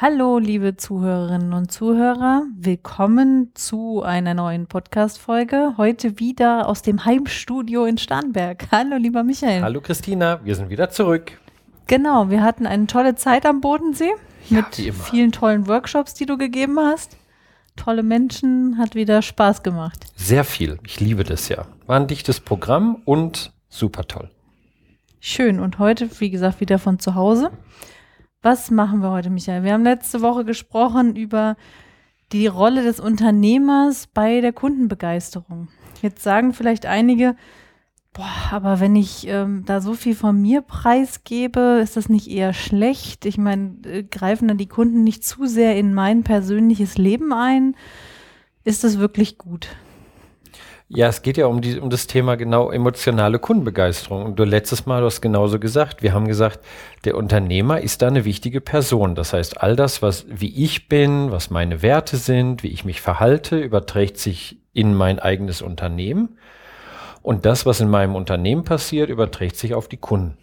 Hallo, liebe Zuhörerinnen und Zuhörer. Willkommen zu einer neuen Podcast-Folge. Heute wieder aus dem Heimstudio in Starnberg. Hallo, lieber Michael. Hallo, Christina. Wir sind wieder zurück. Genau, wir hatten eine tolle Zeit am Bodensee Ja, mit vielen tollen Workshops, die du gegeben hast. Tolle Menschen, hat wieder Spaß gemacht. Sehr viel. Ich liebe das ja. War ein dichtes Programm und super toll. Schön. Und heute, wie gesagt, wieder von zu Hause. Was machen wir heute, Michael? Wir haben letzte Woche gesprochen über die Rolle des Unternehmers bei der Kundenbegeisterung. Jetzt sagen vielleicht einige, boah, aber wenn ich ähm, da so viel von mir preisgebe, ist das nicht eher schlecht? Ich meine, äh, greifen dann die Kunden nicht zu sehr in mein persönliches Leben ein? Ist das wirklich gut? Ja, es geht ja um, die, um das Thema genau emotionale Kundenbegeisterung. Und du letztes Mal, du hast genauso gesagt, wir haben gesagt, der Unternehmer ist da eine wichtige Person. Das heißt, all das, was, wie ich bin, was meine Werte sind, wie ich mich verhalte, überträgt sich in mein eigenes Unternehmen. Und das, was in meinem Unternehmen passiert, überträgt sich auf die Kunden.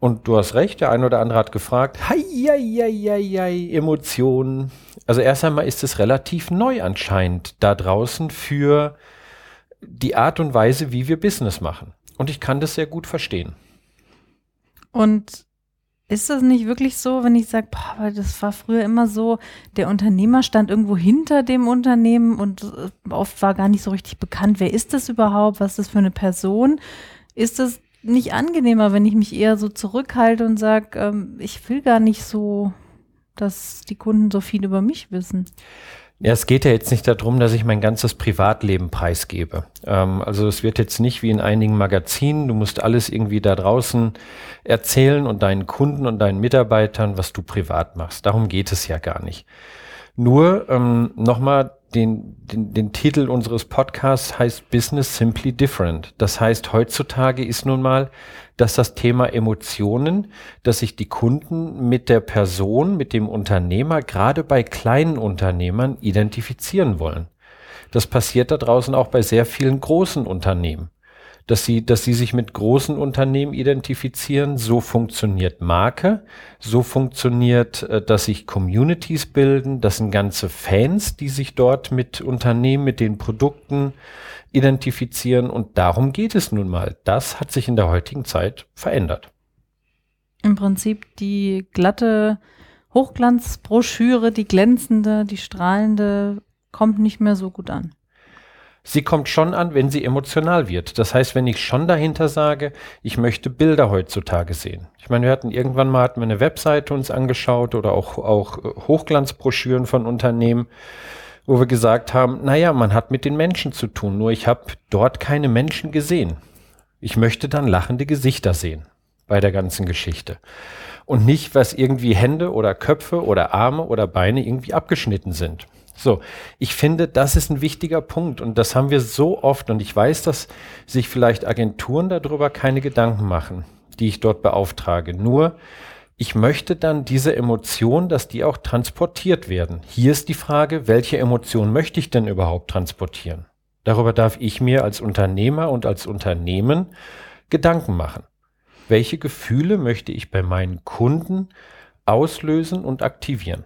Und du hast recht, der eine oder andere hat gefragt, hei, hei, hei, hei, Emotionen. Also erst einmal ist es relativ neu anscheinend da draußen für die Art und Weise, wie wir Business machen. Und ich kann das sehr gut verstehen. Und ist das nicht wirklich so, wenn ich sage, das war früher immer so, der Unternehmer stand irgendwo hinter dem Unternehmen und äh, oft war gar nicht so richtig bekannt, wer ist das überhaupt, was ist das für eine Person? Ist das nicht angenehmer, wenn ich mich eher so zurückhalte und sage, ähm, ich will gar nicht so, dass die Kunden so viel über mich wissen? Ja, es geht ja jetzt nicht darum, dass ich mein ganzes Privatleben preisgebe. Ähm, also es wird jetzt nicht wie in einigen Magazinen, du musst alles irgendwie da draußen erzählen und deinen Kunden und deinen Mitarbeitern, was du privat machst. Darum geht es ja gar nicht. Nur ähm, nochmal, den, den, den Titel unseres Podcasts heißt Business Simply Different. Das heißt, heutzutage ist nun mal, dass das Thema Emotionen, dass sich die Kunden mit der Person, mit dem Unternehmer, gerade bei kleinen Unternehmern identifizieren wollen. Das passiert da draußen auch bei sehr vielen großen Unternehmen dass sie, dass sie sich mit großen Unternehmen identifizieren. So funktioniert Marke, so funktioniert, äh, dass sich Communities bilden, das sind ganze Fans, die sich dort mit Unternehmen, mit den Produkten identifizieren und darum geht es nun mal. Das hat sich in der heutigen Zeit verändert. Im Prinzip die glatte Hochglanzbroschüre, die glänzende, die strahlende, kommt nicht mehr so gut an. Sie kommt schon an, wenn sie emotional wird. Das heißt, wenn ich schon dahinter sage, ich möchte Bilder heutzutage sehen. Ich meine, wir hatten irgendwann mal hatten wir eine Webseite uns angeschaut oder auch, auch äh, Hochglanzbroschüren von Unternehmen, wo wir gesagt haben, naja, man hat mit den Menschen zu tun, nur ich habe dort keine Menschen gesehen. Ich möchte dann lachende Gesichter sehen bei der ganzen Geschichte. Und nicht, was irgendwie Hände oder Köpfe oder Arme oder Beine irgendwie abgeschnitten sind. So, ich finde, das ist ein wichtiger Punkt und das haben wir so oft und ich weiß, dass sich vielleicht Agenturen darüber keine Gedanken machen, die ich dort beauftrage. Nur, ich möchte dann diese Emotionen, dass die auch transportiert werden. Hier ist die Frage, welche Emotionen möchte ich denn überhaupt transportieren? Darüber darf ich mir als Unternehmer und als Unternehmen Gedanken machen. Welche Gefühle möchte ich bei meinen Kunden auslösen und aktivieren?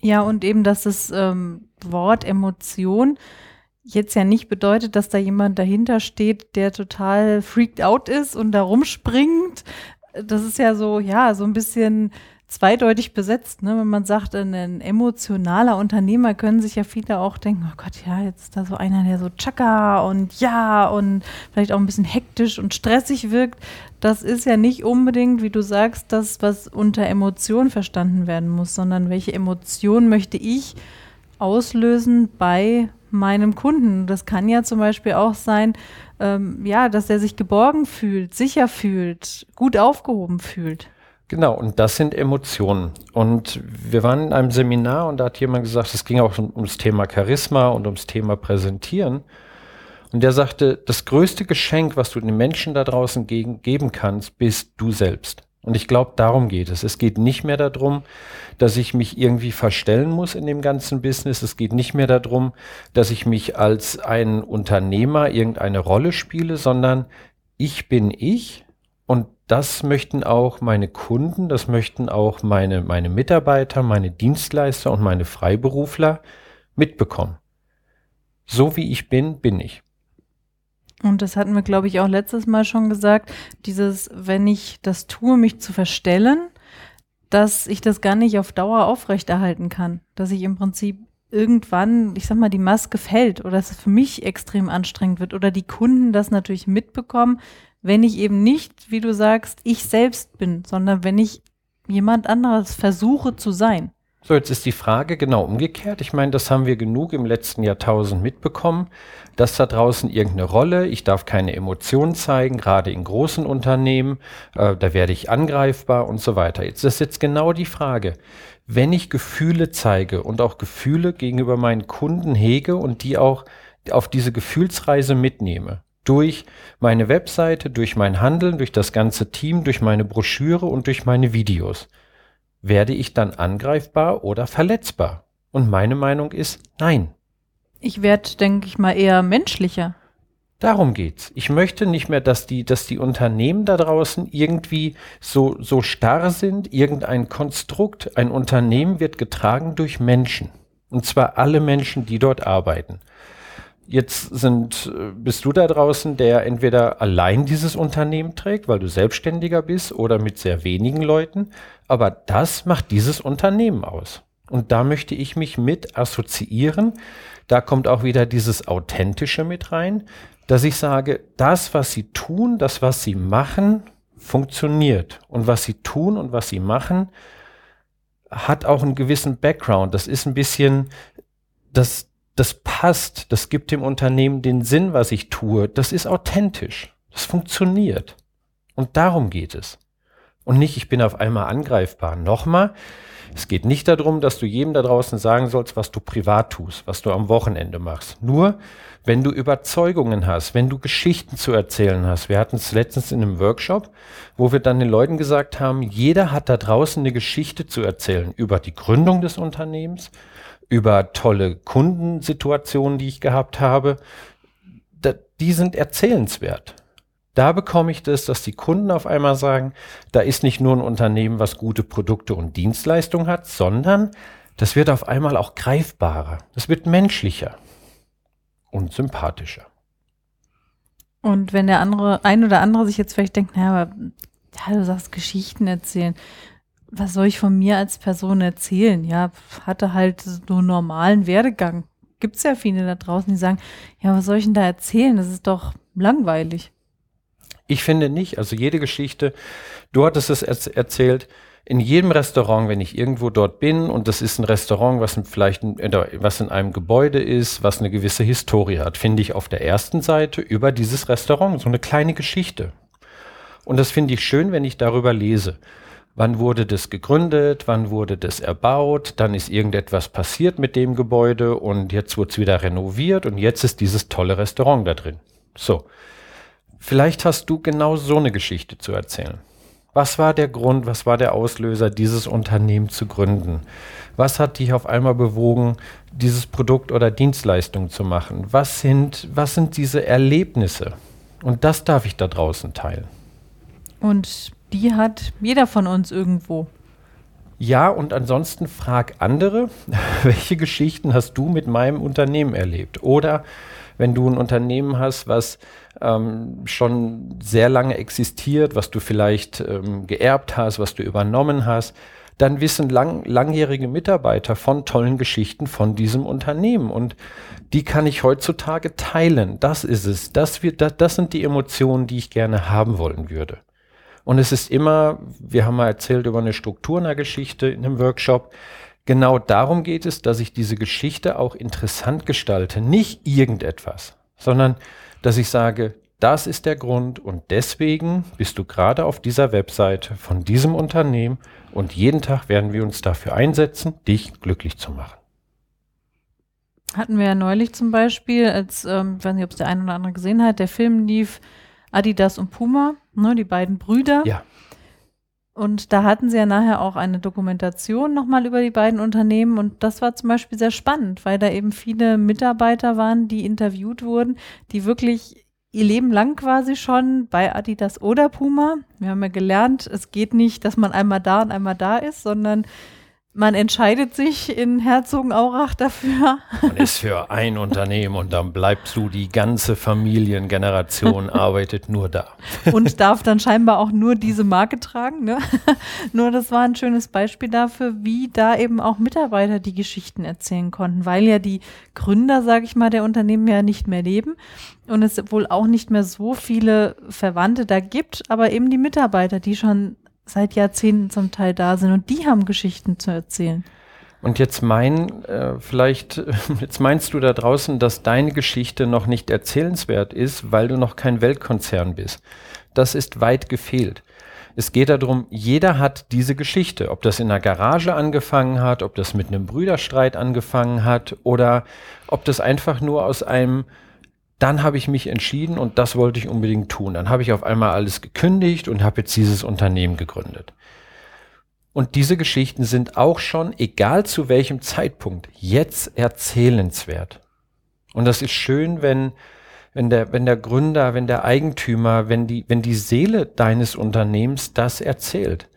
Ja, und eben, dass das ähm, Wort Emotion jetzt ja nicht bedeutet, dass da jemand dahinter steht, der total freaked out ist und da rumspringt. Das ist ja so, ja, so ein bisschen zweideutig besetzt, ne? Wenn man sagt, ein, ein emotionaler Unternehmer können sich ja viele auch denken, oh Gott, ja, jetzt ist da so einer, der so tschakka und ja und vielleicht auch ein bisschen hektisch und stressig wirkt. Das ist ja nicht unbedingt, wie du sagst, das, was unter Emotion verstanden werden muss, sondern welche Emotion möchte ich auslösen bei meinem Kunden. Das kann ja zum Beispiel auch sein, ähm, ja, dass er sich geborgen fühlt, sicher fühlt, gut aufgehoben fühlt. Genau, und das sind Emotionen. Und wir waren in einem Seminar und da hat jemand gesagt, es ging auch um, ums Thema Charisma und ums Thema Präsentieren. Und der sagte, das größte Geschenk, was du den Menschen da draußen gegen, geben kannst, bist du selbst. Und ich glaube, darum geht es. Es geht nicht mehr darum, dass ich mich irgendwie verstellen muss in dem ganzen Business. Es geht nicht mehr darum, dass ich mich als ein Unternehmer irgendeine Rolle spiele, sondern ich bin ich und das möchten auch meine Kunden, das möchten auch meine, meine Mitarbeiter, meine Dienstleister und meine Freiberufler mitbekommen. So wie ich bin, bin ich. Und das hatten wir, glaube ich, auch letztes Mal schon gesagt, dieses, wenn ich das tue, mich zu verstellen, dass ich das gar nicht auf Dauer aufrechterhalten kann. Dass ich im Prinzip irgendwann, ich sag mal, die Maske fällt oder dass es für mich extrem anstrengend wird oder die Kunden das natürlich mitbekommen, wenn ich eben nicht, wie du sagst, ich selbst bin, sondern wenn ich jemand anderes versuche zu sein. So, jetzt ist die Frage genau umgekehrt. Ich meine, das haben wir genug im letzten Jahrtausend mitbekommen, dass da draußen irgendeine Rolle, ich darf keine Emotionen zeigen, gerade in großen Unternehmen, äh, da werde ich angreifbar und so weiter. Jetzt ist jetzt genau die Frage, wenn ich Gefühle zeige und auch Gefühle gegenüber meinen Kunden hege und die auch auf diese Gefühlsreise mitnehme, durch meine Webseite, durch mein Handeln, durch das ganze Team, durch meine Broschüre und durch meine Videos, werde ich dann angreifbar oder verletzbar? Und meine Meinung ist nein. Ich werde, denke ich mal, eher menschlicher. Darum geht's. Ich möchte nicht mehr, dass die, dass die Unternehmen da draußen irgendwie so, so starr sind. Irgendein Konstrukt, ein Unternehmen wird getragen durch Menschen. Und zwar alle Menschen, die dort arbeiten. Jetzt sind, äh, bist du da draußen, der entweder allein dieses Unternehmen trägt, weil du selbstständiger bist oder mit sehr wenigen Leuten. Aber das macht dieses Unternehmen aus. Und da möchte ich mich mit assoziieren. Da kommt auch wieder dieses Authentische mit rein, dass ich sage, das, was sie tun, das, was sie machen, funktioniert. Und was sie tun und was sie machen, hat auch einen gewissen Background. Das ist ein bisschen, das, das passt, das gibt dem Unternehmen den Sinn, was ich tue. Das ist authentisch. Das funktioniert. Und darum geht es und nicht, ich bin auf einmal angreifbar. Nochmal, es geht nicht darum, dass du jedem da draußen sagen sollst, was du privat tust, was du am Wochenende machst. Nur, wenn du Überzeugungen hast, wenn du Geschichten zu erzählen hast. Wir hatten es letztens in einem Workshop, wo wir dann den Leuten gesagt haben, jeder hat da draußen eine Geschichte zu erzählen über die Gründung des Unternehmens, über tolle Kundensituationen, die ich gehabt habe. Die sind erzählenswert. Da bekomme ich das, dass die Kunden auf einmal sagen, da ist nicht nur ein Unternehmen, was gute Produkte und Dienstleistungen hat, sondern das wird auf einmal auch greifbarer. Das wird menschlicher und sympathischer. Und wenn der andere, ein oder andere sich jetzt vielleicht denkt, naja, aber ja, du sagst Geschichten erzählen. Was soll ich von mir als Person erzählen? Ja, hatte halt so einen normalen Werdegang. Gibt es ja viele da draußen, die sagen, ja, was soll ich denn da erzählen? Das ist doch langweilig. Ich finde nicht. Also jede Geschichte, du hattest es erzählt, in jedem Restaurant, wenn ich irgendwo dort bin und das ist ein Restaurant, was vielleicht in, was in einem Gebäude ist, was eine gewisse Historie hat, finde ich auf der ersten Seite über dieses Restaurant so eine kleine Geschichte. Und das finde ich schön, wenn ich darüber lese. Wann wurde das gegründet? Wann wurde das erbaut? Dann ist irgendetwas passiert mit dem Gebäude und jetzt wurde es wieder renoviert und jetzt ist dieses tolle Restaurant da drin. So. Vielleicht hast du genau so eine Geschichte zu erzählen. Was war der Grund, was war der Auslöser, dieses Unternehmen zu gründen? Was hat dich auf einmal bewogen, dieses Produkt oder Dienstleistung zu machen? Was sind, was sind diese Erlebnisse? Und das darf ich da draußen teilen. Und die hat jeder von uns irgendwo. Ja, und ansonsten frag andere, welche Geschichten hast du mit meinem Unternehmen erlebt? Oder wenn du ein Unternehmen hast, was ähm, schon sehr lange existiert, was du vielleicht ähm, geerbt hast, was du übernommen hast, dann wissen lang, langjährige Mitarbeiter von tollen Geschichten von diesem Unternehmen. Und die kann ich heutzutage teilen. Das ist es. Das, wird, das, das sind die Emotionen, die ich gerne haben wollen würde. Und es ist immer, wir haben mal erzählt über eine Struktur einer Geschichte in einem Workshop. Genau darum geht es, dass ich diese Geschichte auch interessant gestalte. Nicht irgendetwas, sondern dass ich sage, Das ist der Grund und deswegen bist du gerade auf dieser Webseite von diesem Unternehmen und jeden Tag werden wir uns dafür einsetzen, dich glücklich zu machen. Hatten wir ja neulich zum Beispiel, als, ähm, ich weiß nicht, ob es der eine oder andere gesehen hat, der Film lief Adidas und Puma, ne, die beiden Brüder. Ja. Und da hatten sie ja nachher auch eine Dokumentation nochmal über die beiden Unternehmen. Und das war zum Beispiel sehr spannend, weil da eben viele Mitarbeiter waren, die interviewt wurden, die wirklich ihr Leben lang quasi schon bei Adidas oder Puma. Wir haben ja gelernt, es geht nicht, dass man einmal da und einmal da ist, sondern man entscheidet sich in Herzogenaurach dafür. Man ist für ein Unternehmen und dann bleibst du, die ganze Familiengeneration arbeitet nur da. Und darf dann scheinbar auch nur diese Marke tragen. Ne? nur das war ein schönes Beispiel dafür, wie da eben auch Mitarbeiter die Geschichten erzählen konnten, weil ja die Gründer, sage ich mal, der Unternehmen ja nicht mehr leben und es wohl auch nicht mehr so viele Verwandte da gibt, aber eben die Mitarbeiter, die schon seit Jahrzehnten zum Teil da sind und die haben Geschichten zu erzählen. Und jetzt mein, äh, vielleicht, jetzt meinst du da draußen, dass deine Geschichte noch nicht erzählenswert ist, weil du noch kein Weltkonzern bist. Das ist weit gefehlt. Es geht darum, jeder hat diese Geschichte, ob das in der Garage angefangen hat, ob das mit einem Brüderstreit angefangen hat oder ob das einfach nur aus einem dann habe ich mich entschieden und das wollte ich unbedingt tun. Dann habe ich auf einmal alles gekündigt und habe jetzt dieses Unternehmen gegründet. Und diese Geschichten sind auch schon, egal zu welchem Zeitpunkt, jetzt erzählenswert. Und das ist schön, wenn, wenn, der, wenn der Gründer, wenn der Eigentümer, wenn die, wenn die Seele deines Unternehmens das erzählt.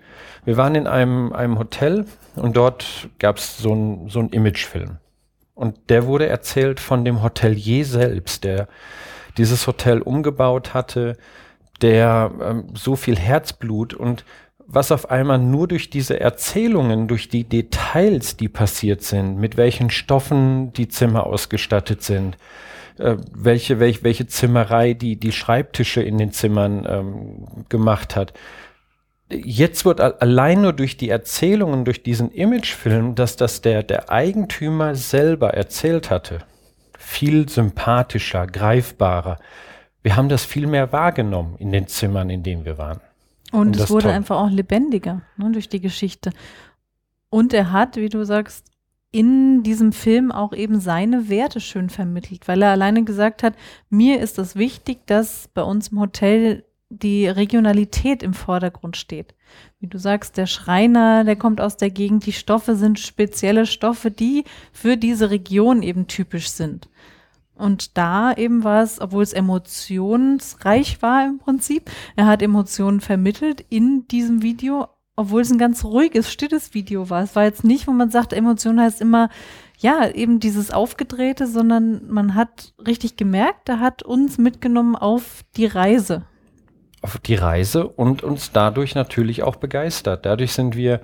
Wir waren in einem, einem Hotel und dort gab es so einen so ein Imagefilm. Und der wurde erzählt von dem Hotelier selbst, der dieses Hotel umgebaut hatte, der ähm, so viel Herzblut und was auf einmal nur durch diese Erzählungen, durch die Details, die passiert sind, mit welchen Stoffen die Zimmer ausgestattet sind, äh, welche, welche, welche Zimmerei die, die Schreibtische in den Zimmern ähm, gemacht hat, jetzt wird allein nur durch die Erzählungen, durch diesen Imagefilm, dass das der, der Eigentümer selber erzählt hatte, viel sympathischer, greifbarer. Wir haben das viel mehr wahrgenommen in den Zimmern, in denen wir waren. Und, Und es wurde toll. einfach auch lebendiger ne, durch die Geschichte. Und er hat, wie du sagst, in diesem Film auch eben seine Werte schön vermittelt, weil er alleine gesagt hat, mir ist es wichtig, dass bei uns im Hotel die Regionalität im Vordergrund steht. Wie du sagst, der Schreiner, der kommt aus der Gegend, die Stoffe sind spezielle Stoffe, die für diese Region eben typisch sind. Und da eben war es, obwohl es emotionsreich war im Prinzip, er hat Emotionen vermittelt in diesem Video, obwohl es ein ganz ruhiges, stilles Video war. Es war jetzt nicht, wo man sagt, Emotion heißt immer, ja, eben dieses Aufgedrehte, sondern man hat richtig gemerkt, er hat uns mitgenommen auf die Reise auf die Reise und uns dadurch natürlich auch begeistert. Dadurch sind wir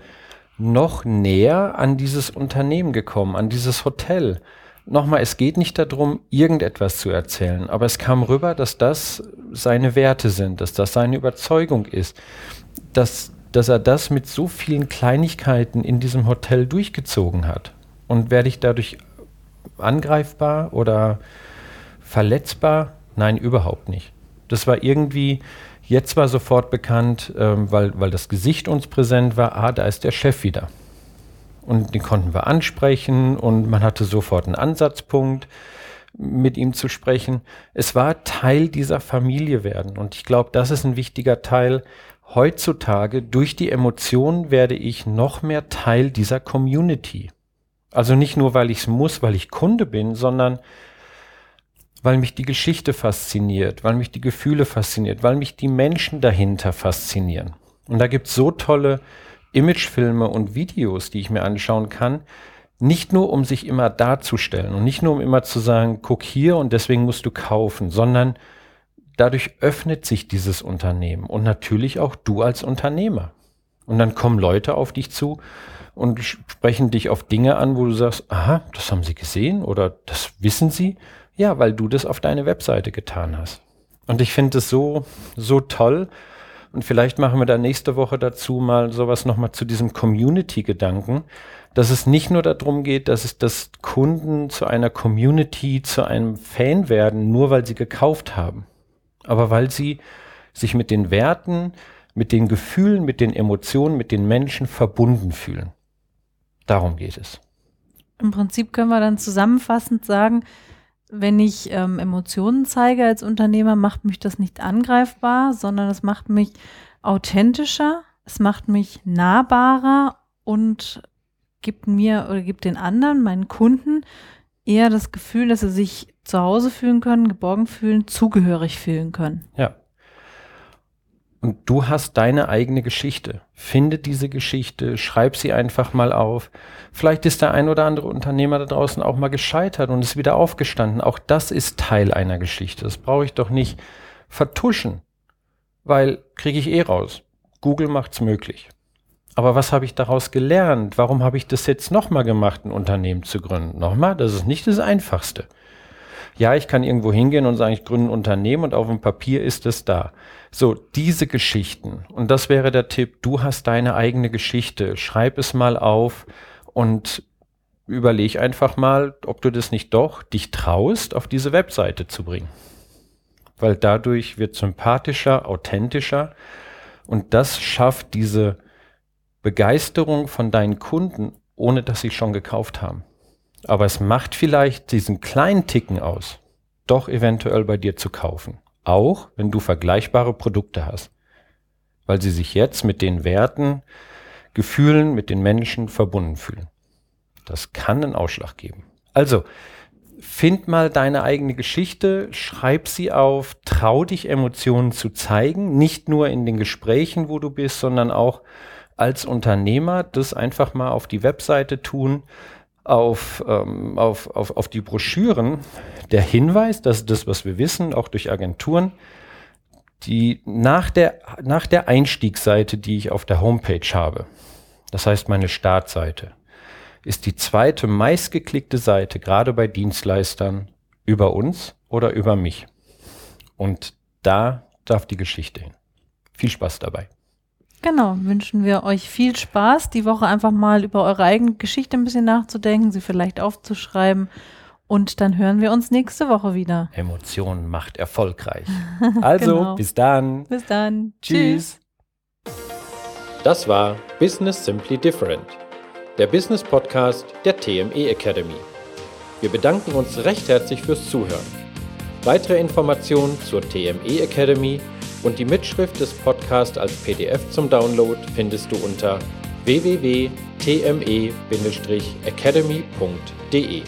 noch näher an dieses Unternehmen gekommen, an dieses Hotel. Nochmal, es geht nicht darum, irgendetwas zu erzählen, aber es kam rüber, dass das seine Werte sind, dass das seine Überzeugung ist, dass, dass er das mit so vielen Kleinigkeiten in diesem Hotel durchgezogen hat. Und werde ich dadurch angreifbar oder verletzbar? Nein, überhaupt nicht. Das war irgendwie, Jetzt war sofort bekannt, ähm, weil, weil das Gesicht uns präsent war, ah, da ist der Chef wieder. Und den konnten wir ansprechen und man hatte sofort einen Ansatzpunkt, mit ihm zu sprechen. Es war Teil dieser Familie werden. Und ich glaube, das ist ein wichtiger Teil. Heutzutage, durch die Emotionen, werde ich noch mehr Teil dieser Community. Also nicht nur, weil ich es muss, weil ich Kunde bin, sondern weil mich die Geschichte fasziniert, weil mich die Gefühle fasziniert, weil mich die Menschen dahinter faszinieren. Und da gibt es so tolle Imagefilme und Videos, die ich mir anschauen kann, nicht nur um sich immer darzustellen und nicht nur um immer zu sagen, guck hier und deswegen musst du kaufen, sondern dadurch öffnet sich dieses Unternehmen und natürlich auch du als Unternehmer. Und dann kommen Leute auf dich zu und sprechen dich auf Dinge an, wo du sagst, aha, das haben sie gesehen oder das wissen sie ja, weil du das auf deine Webseite getan hast. Und ich finde es so, so toll. Und vielleicht machen wir da nächste Woche dazu mal sowas nochmal zu diesem Community-Gedanken, dass es nicht nur darum geht, dass es das Kunden zu einer Community, zu einem Fan werden, nur weil sie gekauft haben. aber weil sie sich mit den Werten, mit den Gefühlen, mit den Emotionen, mit den Menschen verbunden fühlen. Darum geht es. Im Prinzip können wir dann zusammenfassend sagen, wenn ich ähm, Emotionen zeige als Unternehmer, macht mich das nicht angreifbar, sondern es macht mich authentischer, es macht mich nahbarer und gibt mir oder gibt den anderen, meinen Kunden, eher das Gefühl, dass sie sich zu Hause fühlen können, geborgen fühlen, zugehörig fühlen können. Ja. Du hast deine eigene Geschichte. Finde diese Geschichte, schreib sie einfach mal auf. Vielleicht ist der ein oder andere Unternehmer da draußen auch mal gescheitert und ist wieder aufgestanden. Auch das ist Teil einer Geschichte. Das brauche ich doch nicht vertuschen, weil kriege ich eh raus. Google macht's möglich. Aber was habe ich daraus gelernt? Warum habe ich das jetzt nochmal gemacht, ein Unternehmen zu gründen? Nochmal, das ist nicht das Einfachste. Ja, ich kann irgendwo hingehen und sagen, ich gründe ein Unternehmen und auf dem Papier ist es da. So, diese Geschichten. Und das wäre der Tipp. Du hast deine eigene Geschichte. Schreib es mal auf und überleg einfach mal, ob du das nicht doch dich traust, auf diese Webseite zu bringen. Weil dadurch wird sympathischer, authentischer und das schafft diese Begeisterung von deinen Kunden, ohne dass sie schon gekauft haben. Aber es macht vielleicht diesen kleinen Ticken aus, doch eventuell bei dir zu kaufen. Auch wenn du vergleichbare Produkte hast. Weil sie sich jetzt mit den Werten, Gefühlen, mit den Menschen verbunden fühlen. Das kann einen Ausschlag geben. Also, find mal deine eigene Geschichte, schreib sie auf, trau dich Emotionen zu zeigen, nicht nur in den Gesprächen, wo du bist, sondern auch als Unternehmer das einfach mal auf die Webseite tun, auf, ähm, auf, auf, auf die Broschüren. Der Hinweis, dass das, was wir wissen, auch durch Agenturen, die nach der, nach der Einstiegsseite, die ich auf der Homepage habe, das heißt meine Startseite, ist die zweite meistgeklickte Seite, gerade bei Dienstleistern, über uns oder über mich. Und da darf die Geschichte hin. Viel Spaß dabei. Genau, wünschen wir euch viel Spaß, die Woche einfach mal über eure eigene Geschichte ein bisschen nachzudenken, sie vielleicht aufzuschreiben. Und dann hören wir uns nächste Woche wieder. Emotion macht erfolgreich. Also, genau. bis dann. Bis dann. Tschüss. Das war Business Simply Different, der Business Podcast der TME Academy. Wir bedanken uns recht herzlich fürs Zuhören. Weitere Informationen zur TME Academy und die Mitschrift des Podcasts als PDF zum Download findest du unter www.tme-academy.de.